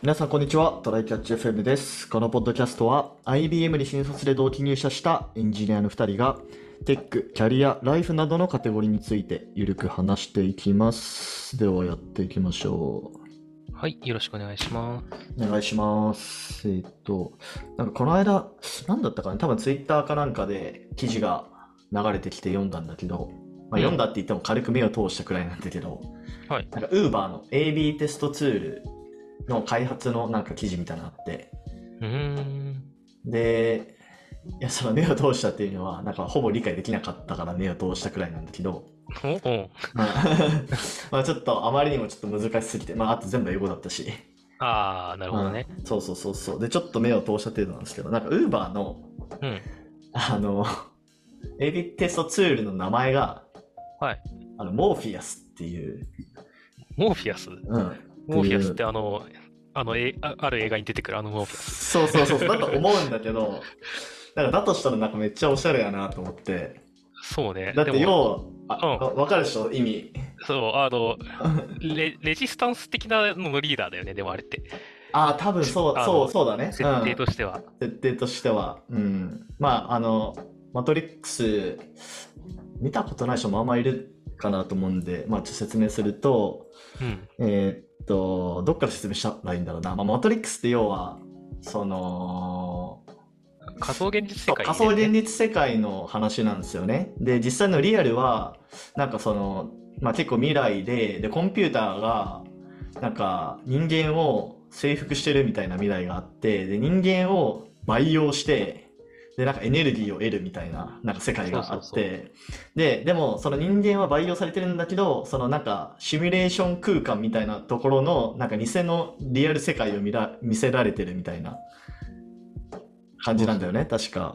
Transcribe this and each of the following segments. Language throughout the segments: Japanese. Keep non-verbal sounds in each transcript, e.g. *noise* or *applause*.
皆さん、こんにちは。トライキャッチ FM です。このポッドキャストは、IBM に新卒で同期入社したエンジニアの2人が、テック、キャリア、ライフなどのカテゴリーについて、ゆるく話していきます。では、やっていきましょはい、よろしくお願いします。う。お願いします。えーっと、なんかこの間、なんだったかな？多分 Twitter かなんかで記事が流れてきて読んだんだけど、まあ、うん読んだって言っても軽く目を通したくらいなんだけど、はい。なんか Uber の AB テストツールの開発のなんか記事みたいなのあって、うーん。で、いや、その目を通したっていうのは、なんかほぼ理解できなかったから目を通したくらいなんだけど、*laughs* まあまあちょっとあまりにもちょっと難しすぎて、まああと全部英語だったし、ああ、なるほどね。うんそうそうそうそう。で、ちょっと目を通した程度なんですけど、なんか Uber の、うん。あの、*laughs* AB テストツールの名前が、はい。あの、モーフィアスっていう、モーフィアス。うん。モーフィアスってあの、あの、えあある映画に出てくるあのモーフィアス。そうそうそう、だと思うんだけど、なんかだとしたらなんかめっちゃおしゃれやなと思って、そうね。だってでも要は、あ分かるでしょ？意味。そう、あの *laughs* レ、レジスタンス的なののリーダーだよね、でもあれって。ああ、多分そう、そう、そうだね。設定としては。うん、設定としては。うん。まあ、あの、マトリックス、見たことない人もあんまいるかなと思うんで、まあ、ちょっと説明すると、うん。えーっと、どっから説明したらいいんだろうな。まあ、マトリックスって要は、その、仮想現実世界、ね、仮想現実世界の話なんですよね。で、実際のリアルは、なんかその、まあ結構未来で、で、コンピューターが、なんか人間を征服してるみたいな未来があって、で、人間を培養して、で、なんかエネルギーを得るみたいな、なんか世界があって、で、でも、その人間は培養されてるんだけど、そのなんか、シミュレーション空間みたいなところの、なんか偽のリアル世界を見ら見せられてるみたいな感じなんだよね、確か。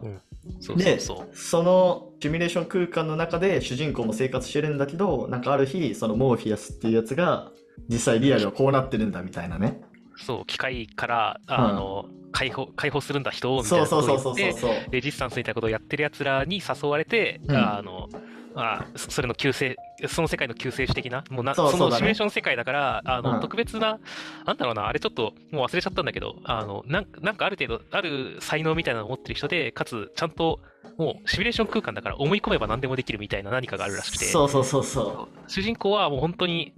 そうそうそう。そのシミュレーション空間の中で主人公も生活してるんだけど、なんかある日、そのモーフィアスっていうやつが、実際リアルはこうなってるんだみたいなね。そう、機械から、あの、解放、解放するんだ人を、みたいなことを言って、そうそうそうそうそう。レジスタンスみたいなことをやってる奴らに誘われて、うん。あの、あそそれの救世、その世界の救世主的な、もうなそうそうだね。そのシミュレーション世界だから、あの、うん。特別な、なんだろうな、あれちょっともう忘れちゃったんだけど、あの、なんなんかある程度、ある才能みたいなのを持ってる人で、かつ、ちゃんと、もうシミュレーション空間だから思い込めば何でもできるみたいな何かがあるらしくて、そうそうそうそ主人公はもう本当に、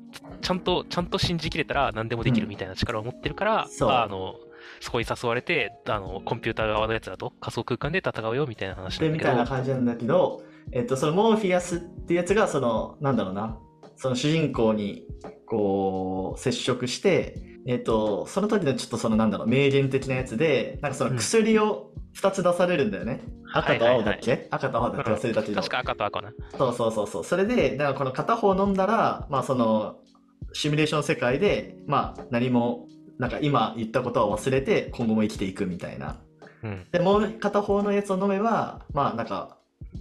ちゃんと、ちゃんと信じきれたら何でもできるみたいな力を持ってるから、そうあの、そこに誘われて、あの、コンピューター側のやつらと仮想空間で戦うよみたいな話う。で、みたいなんだけど、な感じなんだけど、えっと、そのモーフィアスっていうやつが、その、なんだろうな、その主人公に、こう、接触して、えっと、その時のちょっとその、なんだろう、名言的なやつで、なんかその薬を2つ出されるんだよね。赤と青だっけ、赤と青だっけ？忘れたけど。確か赤と赤な。そうそうそうそう。それで、だからこの片方飲んだら、まあその、シミュレーション世界で、まあ何も、なんか今言ったことは忘れて今後も生きていくみたいな。うん。で、もう片方のやつを飲めば、まあなんか、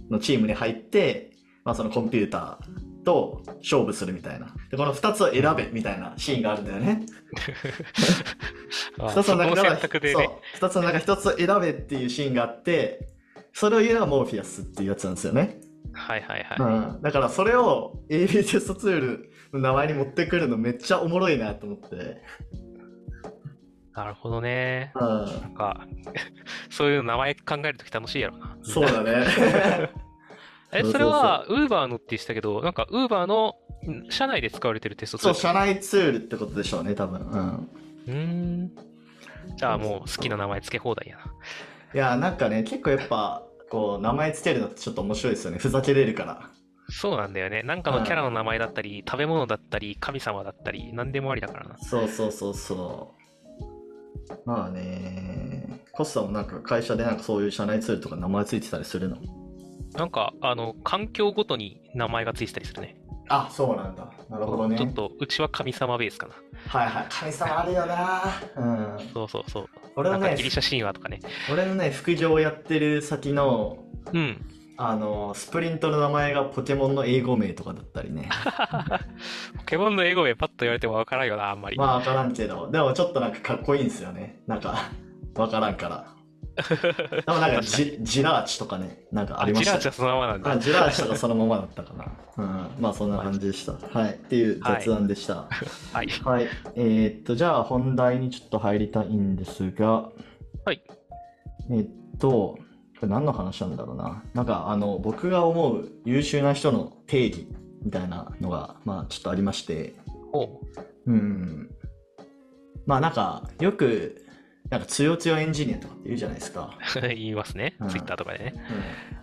のチームに入って、まあそのコンピューターと勝負するみたいな。で、この二つを選べみたいなシーンがあるんだよね。*laughs* あ二つの中から、そう、二つの中一つを選べっていうシーンがあって、それを言うのがモーフィアスっていうやつなんですよね。はいはいはい。うん、だからそれを AB テストツールの名前に持ってくるのめっちゃおもろいなと思って。なるほどね。うん、なんか、*laughs* そういう名前考えるとき楽しいやろな。そうだね。*laughs* え、それは、ウーバーのって言ってたけど、なんか、ウーバーのん社内で使われてるテストツーそう、ル。社内ツールってことでしょうね、多分。うん。うーん。じゃあもう好きな名前付け放題やな。いや、なんかね、結構やっぱ、こう、名前つけるのってちょっと面白いですよね。ふざけれるから。そうなんだよね。なんかのキャラの名前だったり、食べ物だったり、神様だったり、何でもありだからな。そうそうそうそう。まあね、コスタもなんか会社でなんかそういう社内ツールとか名前ついてたりするの？なんか、あの、環境ごとに名前がついてたりするね。あ、そうなんだ。なるほどね。ちょっと、うちは神様ベースかな。はいはい。神様あるよな。うん。そうそうそう。俺のねギ、リシャ神話とかね。俺のね、副業をやってる先の、うん。あの、スプリントの名前がポケモンの英語名とかだったりね。*laughs* ポケモンの英語名パッと言われてもわからんよな、あんまり。まあわからんけど、でもちょっとなんかかっこいいんですよね。なんか、わからんから。で *laughs* もなんかジジラーチとかね、なんかありましたジラーチはそのままなんだ。あジラーチとかそのままだったかな。うん、まあそんな感じでした。はい。っていう雑談でした。はい。はい。えーっと、じゃあ本題にちょっと入りたいんですが、はい。えーっと、これ何の話なんだろうな。なんかあの、僕が思う優秀な人の定義みたいなのが、まあちょっとありまして、ほうん。まあなんか、よく、なんか強強エンジニアとかって言うじゃないですか。う。*laughs* 言いますねうん。ツイッターとかでね。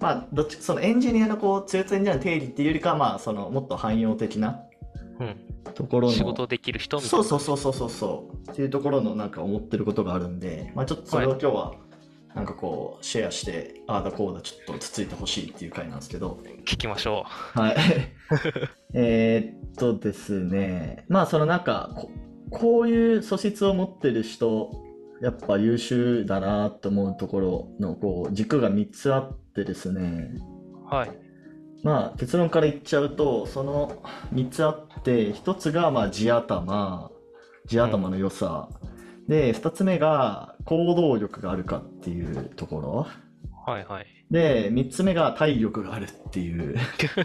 まあ、どっち、そのエンジニアのこう、強強エンジニアの定義っていうよりかは、まあ、その、もっと汎用的なうん。ところの。仕事できる人みたいそうな。そうそうそうそうそう。っていうところのなんか思ってることがあるんで、まあちょっとそれを今日は、なんかこう、シェアして、ああだこうだちょっとつついてほしいっていう回なんですけど。聞きましょはい。*laughs* えーっとですね、まあそのなんかこ、こういう素質を持ってる人、やっぱ優秀だなと思うところのこう軸が3つあってですね、う。はい。まあ結論から言っちゃうと、その3つあって、1つがまあ地頭、地頭の良さ、で、2つ目が行動力があるかっていうところ。はいはい。で、3つ目が体力があるっていう、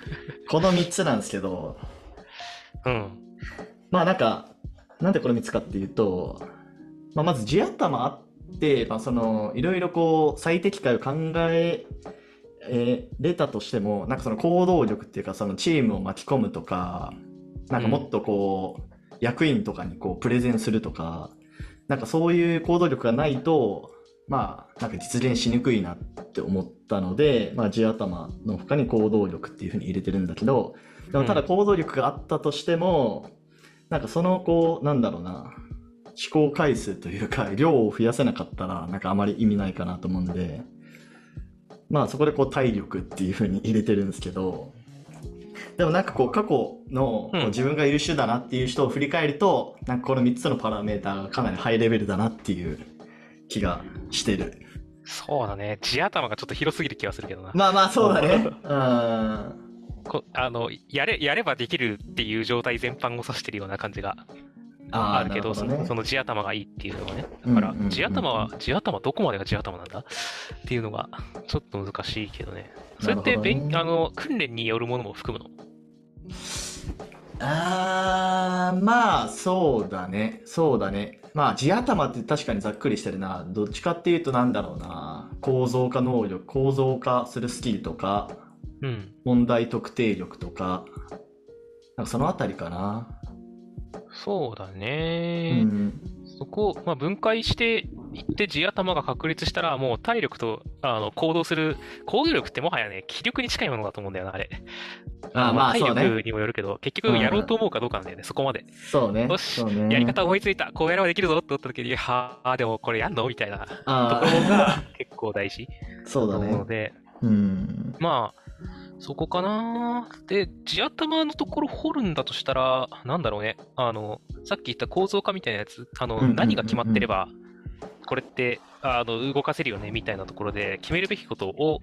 *laughs* この3つなんですけど、うん。まあなんか、なんでこれ3つかっていうと、まあ、まず地頭あって、まあ、そのいろいろこう最適解を考ええーれたとしても、なんかその行動力っていうか、そのチームを巻き込むとか、なんかもっとこう、役員とかにこうプレゼンするとか、なんかそういう行動力がないと、まあ、なんか実現しにくいなって思ったので、まあ、地頭の他に行動力っていうふうに入れてるんだけど、でもただ行動力があったとしても、なんかそのこう、なんだろうな、思考回数というか、量を増やせなかったら、なんかあまり意味ないかなと思うんで、まあそこでこう体力っていうふうに入れてるんですけど、でもなんかこう過去の自分が優秀だなっていう人を振り返ると、なんかこの3つのパラメーターがかなりハイレベルだなっていう気がしてる。そうだね。地頭がちょっと広すぎる気がするけどな。まあまあそうだね。うん。こあのやれやればできるっていう状態全般を指してるような感じがあるけど、なるほねそのその地頭がいいっていうのはね。だから地頭は、地頭どこまでが地頭なんだ？っていうのがちょっと難しいけどね。それってね勉、あの訓練によるものも含むの？あー、まあ、そうだね。そうだね。まあ、地頭って確かにざっくりしてるな。どっちかっていうとなんだろうな。構造化能力、構造化するスキルとか、うん。問題特定力とか、なんかそのあたりかな。そうだうね。ん。そこを、まあ、分解していって地頭が確立したら、もう体力とあの行動する、行動力ってもはやね、気力に近いものだと思うんだよな、あれ。あーまあ、体。力にもよるけど、結局やろうと思うかどうかなんだよね、そこまで。そうね。よしね。やり方思いついた、こうやればできるぞって思った時に、はあ、でもこれやんのみたいなとこあろが結構大事ー *laughs* そうだなのね。で、うん。まあ、そこかな。で、地頭のところ掘るんだとしたら、なんだろうね。あの、さっき言った構造化みたいなやつ、あの、何が決まってれば、これって、あの、動かせるよね、みたいなところで、決めるべきことを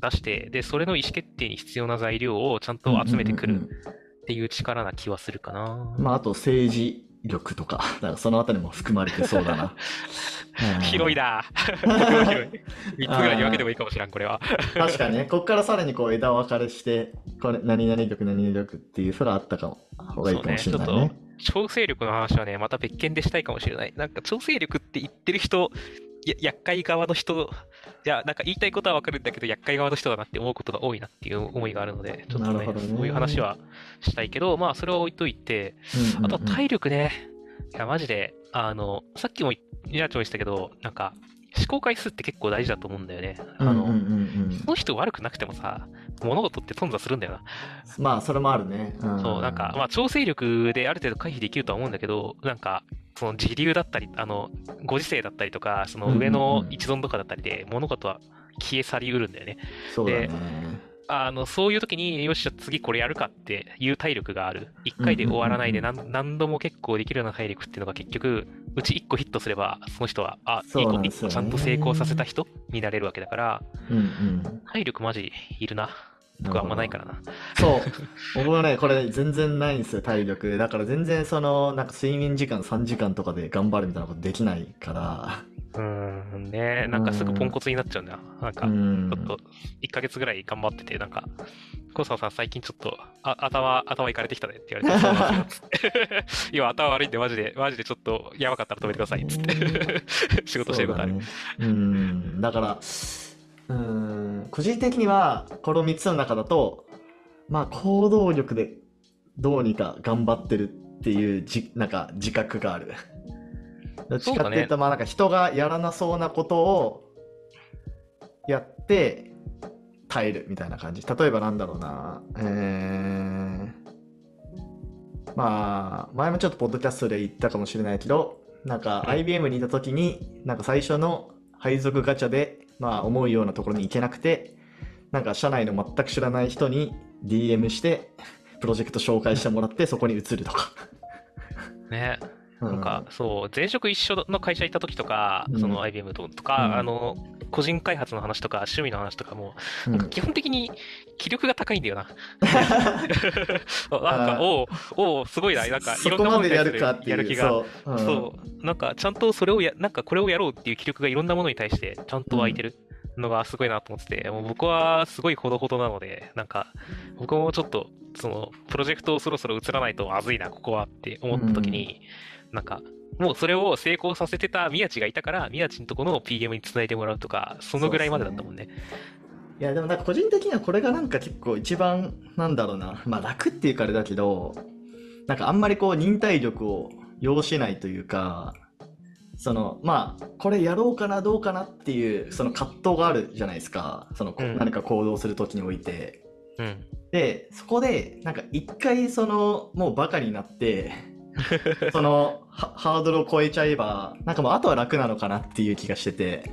出して、で、それの意思決定に必要な材料をちゃんと集めてくるっていう力な気はするかな。まあ、あと政治力とか、*laughs* だからそのあたりも含まれてそうだな。う *laughs* ん広いな広 *laughs* い広い。三つぐらいに分けてもいいかもしらん、これは。確かにね、こっからさらにこう枝分かれして、これ何々力、何々力っていうふうがあったかも、方がいいかもしれないね。調整力の話はね、また別件でしたいかもしれない。なんか調整力って言ってる人、や厄介側の人、いや、なんか言いたいことはわかるんだけど、厄介側の人だなって思うことが多いなっていう思いがあるので、ちょっとね、ねそういう話はしたいけど、まあ、それは置いといて、うんうんうんあとは体力ね。いや、マジで、あの、さっきも、ニラチョも言ってたけど、なんか、思考回数って結構大事だと思うんだよね。あの、うんうんうんうんその人悪くなくてもさ、物事って頓挫するんだよな。まあ、それもあるね。うんそう、なんか、まあ、調整力である程度回避できるとは思うんだけど、なんか、その時流だったり、あの、ご時世だったりとか、その上の一存とかだったりで、物事は消え去りうるんだよね。そうだね。あの、そういう時に、よし、じゃあ次これやるかっていう体力がある。一回で終わらないで何何度も結構できるような体力っていうのが結局、うち一個ヒットすれば、その人は、あ、いそいう子個ちゃんと成功させた人になれるわけだから、うんうん。体力マジいるな。僕はあんまないからな。そう。僕はね、これ全然ないんですよ、体力。だから全然その、なんか睡眠時間3時間とかで頑張るみたいなことできないから、うん、ねなんかすぐポンコツになっちゃうんだよ。なんか、うんちょっと、1ヶ月ぐらい頑張ってて、なんか、コサさん最近ちょっと、あ頭、頭いかれてきたねって言われて。*laughs* *laughs* 今頭悪いんで、マジで、マジでちょっと、やばかったら止めてください、つって。*laughs* 仕事してることある。そうだねうんだからうん。個人的にはこの3つの中だとまあ行動力でどうにか頑張ってるっていうじなんか自覚がある。*laughs* どっちかっていうとまあなんか人がやらなそうなことをやって耐えるみたいな感じ。例えばなんだろうな。えーまあ前もちょっとポッドキャストで言ったかもしれないけどなんか IBM にいた時になんか最初の配属ガチャでまあ思うようなところに行けなくてなんか社内の全く知らない人に DM してプロジェクト紹介してもらってそこに移るとかね。うなんか、そう、前職一緒の会社行った時とか、うん。その IBM ととか、うん。あの、個人開発の話とか、趣味の話とかも、うん。なんか基本的に気力が高いんだよな。*laughs* なんか、おうおうすごいな、なんか、いそろんなものに対するやる気が。そう,、うん、そう、なんか、ちゃんとそれをや、なんか、これをやろうっていう気力がいろんなものに対して、ちゃんと湧いてるのがすごいなと思ってて、もう僕はすごいほどほどなので、なんか、僕もちょっと、その、プロジェクトをそろそろ移らないとまずいな、ここはって思った時に、なんか、もうそれを成功させてた宮地がいたから、宮地のとこの PM につないでもらうとか、そのぐらいまでだったもんね。いやでもなんか個人的にはこれがなんか結構一番なんだろうな。まあ楽っていうかあれだけどなんかあんまりこう忍耐力を要しないというかそのまあこれやろうかなどうかなっていうその葛藤があるじゃないですか。そのこうん。何か行動する時において、うん。でそこでなんか一回そのもうバカになって *laughs* そのハハードルを超えちゃえばなんかもうあとは楽なのかなっていう気がしてて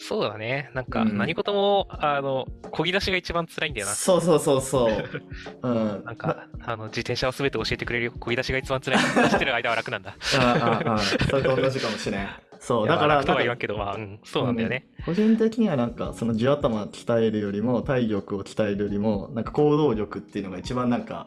そうだね。なんか、うん何事も、あの、漕ぎ出しが一番辛いんだよな。そうそうそうそう、*laughs* うん、なんか、あの、自転車を全て教えてくれるよ。漕ぎ出しが一番辛い。走ってる間は楽なんだ。*laughs* ああああそれと同じかもしれん。そう、だから、楽とは言わんけど、まあ、うん、そうなんだよね。個人的にはなんか、その地頭鍛えるよりも、体力を鍛えるよりも、なんか行動力っていうのが一番なんか、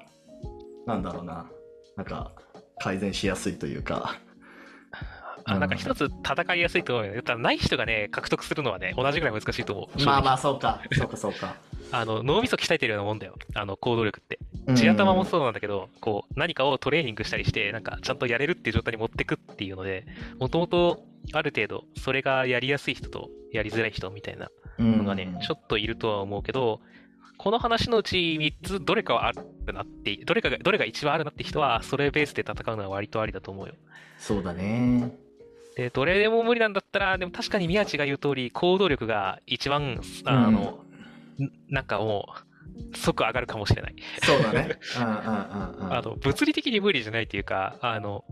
なんだろうな、なんか、改善しやすいというか。*laughs* あ、なんかうん一つ戦いやすいと思うよ。ただない人がね、獲得するのはね、同じぐらい難しいと思う。まあまあ。あ、そうか、そうか、そうか。*laughs* あの、脳みそ鍛えてるようなもんだよ。あの、行動力って。うん地頭もそうなんだけど、こう、何かをトレーニングしたりして、なんか、ちゃんとやれるっていう状態に持ってくっていうので、もともと、ある程度、それがやりやすい人と、やりづらい人みたいなのがね、ちょっといるとは思うけど、この話のうち3つ、どれかはあるなって、どれかが、どれが一番あるなって人は、それベースで戦うのは割とありだと思うよ。そうだね。で、どれでも無理なんだったら、でも確かに宮地が言う通り、行動力が一番、あの、んなんかもう、即上がるかもしれない。そうだね。*laughs* うんうんうんうん。あの、物理的に無理じゃないっていうか、あの、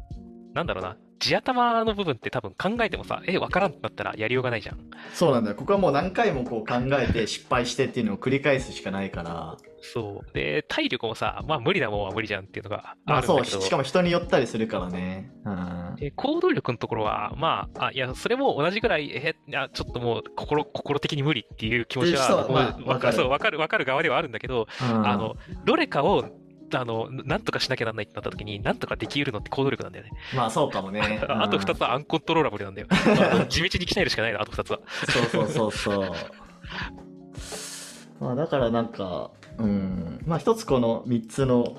なんだろうな、地頭の部分って多分考えてもさ、え、わからんってなったらやりようがないじゃん。そうなんだよ。ここはもう何回もこう考えて失敗してっていうのを繰り返すしかないから。そう。で、体力もさ、まあ無理なもんは無理じゃんっていうのがまあそう、あるんだけど、しかも人によったりするからね。うん。で行動力のところは、まあ、あいや、それも同じぐらい、え、いや、ちょっともう、心、心的に無理っていう気持ちは、っていう人は僕もまあわかるそう、わかる、わかる側ではあるんだけど、うんあの、どれかを、あの、なんとかしなきゃならないってなった時に、なんとかできるのって行動力なんだよね。まあそうかもね。*laughs* あと二つ。つはアンコントローラブルなんだよ。*laughs* 地道に鍛えるしかないな、あと二つは。そうそうそうそう。*laughs* まあだからなんか、うん。まあ一つこの3つの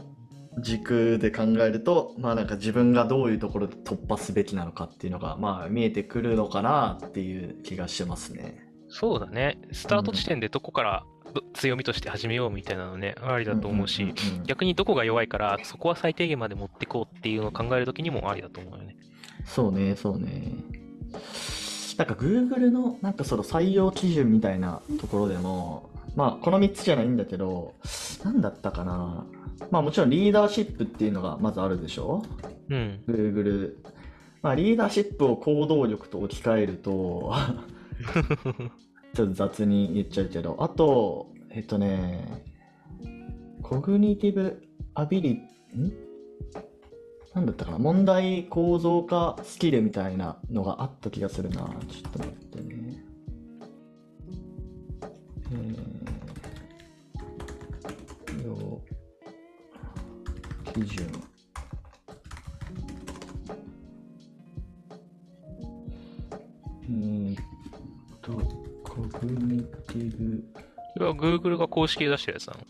軸で考えると、まあなんか自分がどういうところで突破すべきなのかっていうのが、まあ見えてくるのかなっていう気がしてますね。そうだね。スタート地点でどこからど強みとして始めようみたいなのね、ありだと思うし、逆にどこが弱いから、そこは最低限まで持ってこうっていうのを考えるときにもありだと思うよね。そうね、そうね。なんか Google のなんかその採用基準みたいなところでも、まあこの3つじゃないんだけど、なんだったかな。まあもちろんリーダーシップっていうのがまずあるでしょ？うん。Google。まあリーダーシップを行動力と置き換えると、*laughs* ちょっと雑に言っちゃうけど、あと、えっとね、コグニティブアビリ、ん？なんだったかな？問題構造化スキルみたいなのがあった気がするな。ちょっと待ってね。えー、要基準。うーティブ。これは Google が公式で出してるやつなの？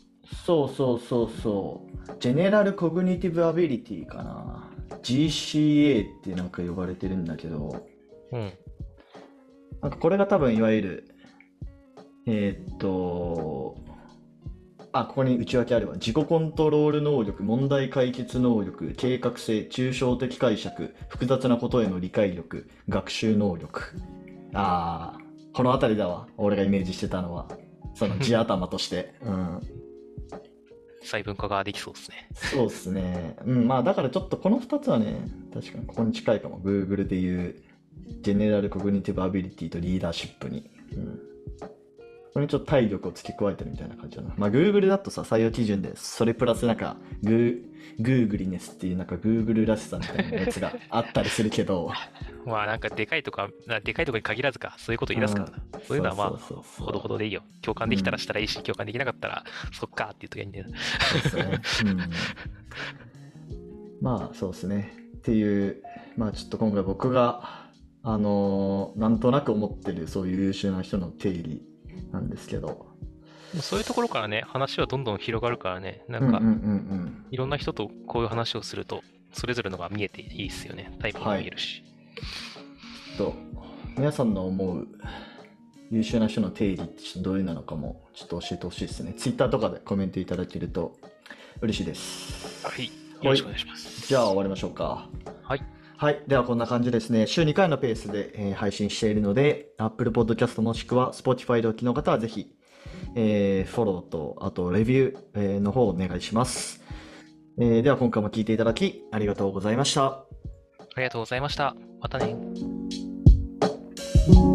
そうそうそうそう。 General Cognitive Ability かな。GCA ってなんか呼ばれてるんだけど、うん。なんかこれが多分いわゆる、えーっと、あ、ここに内訳あるわ。自己コントロール能力、問題解決能力、計画性、抽象的解釈、複雑なことへの理解力、学習能力。ああ、この辺りだわ。俺がイメージしてたのは。その地頭として。うん。細分化ができそうですね。そうですね。うん、まあだからちょっとこの2つはね、確かにここに近いかも。Google でいう、 General Cognitive Ability とリーダーシップに。うん。これにちょっと体力を付け加えてるみたいな感じだな。まあ Google だとさ、採用基準で、それプラスなんか、 Goo、Googleyness っていうなんか Google らしさみたいなやつがあったりするけど、*laughs* まあなんかでかいとか、なでかいとこに限らずか、そういうこと言い出すからな。そういうのはまあ、そうそうそうそうほどほどでいいよ。共感できたらしたらいいし、共感できなかったら、そっかっていう時はいいんだよ。そうですね。うん。まあ、そうですね。っていう、まあちょっと今回僕が、あのーなんとなく思ってるそういう優秀な人の定義なんですけど、そういうところからね、話はどんどん広がるからね、なんか。いろんな人とこういう話をすると、それぞれのが見えていいですよね。タイプも見えるし。と、皆さんの思う優秀な人の定義ってちょっとどういうなのかもちょっと教えてほしいですね。ツイッターとかでコメントいただけると嬉しいです。はい。よろしくお願いします。じゃあ終わりましょうか。はい。はい。ではこんな感じですね。週2回のペースで、えー配信しているので、Apple Podcast もしくは Spotify でお聞きの方はぜひ、えーフォローと、あとレビュー、えーの方をお願いします。えーでは今回も聞いていただきありがとうございました。ありがとうございました。またね。「